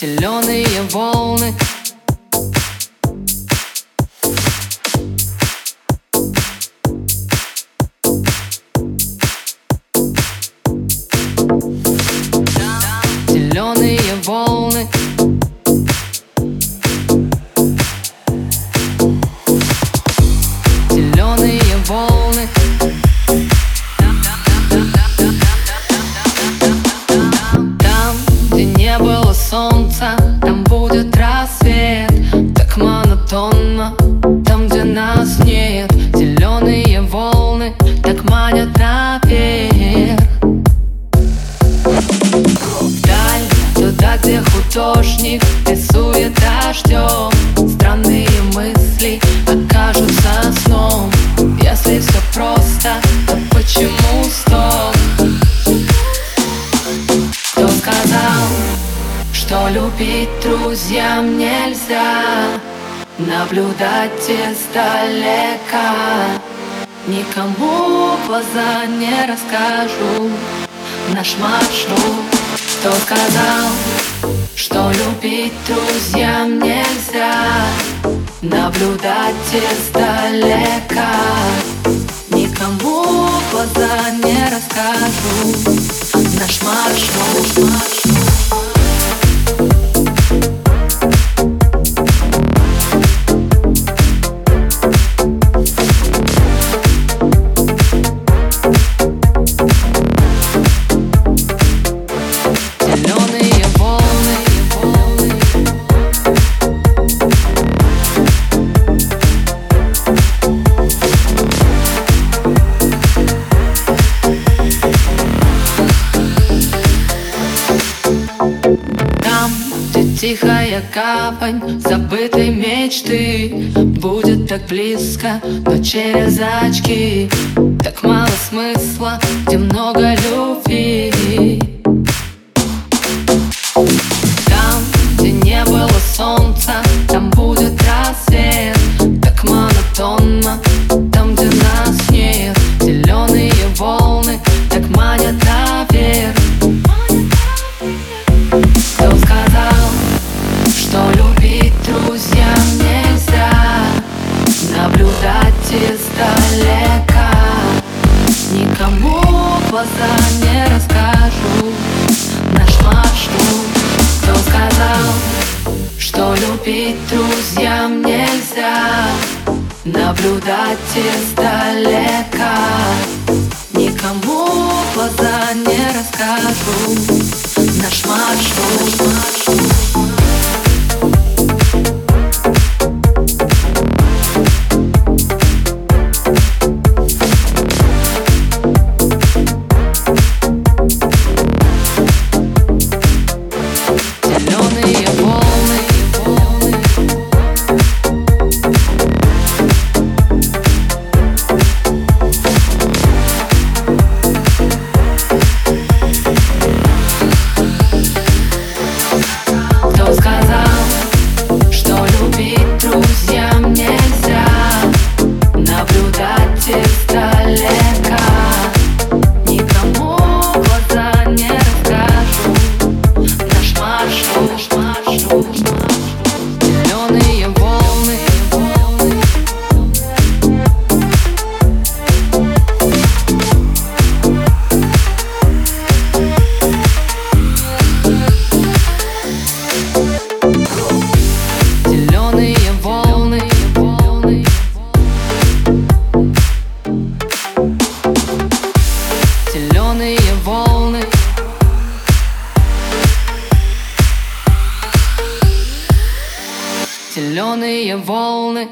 Зеленые волны любить друзьям нельзя. Наблюдать издалека Никому глаза не расскажу. Наш маршрут Кто сказал, что любить друзьям нельзя. Наблюдать издалека Никому глаза не расскажу. Наш маршрут, маршрут тихая гавань забытой мечты Будет так близко, но через очки. Так мало смысла, где много любви. Там, где не было солнца, там будет рассвет. Так монотонно, там, где нас нет. Зеленые волны так манят наверх глаза не расскажу. Наш маршрут Кто сказал, что любить друзьям нельзя? Наблюдать издалека Никому глаза не расскажу Зеленые волны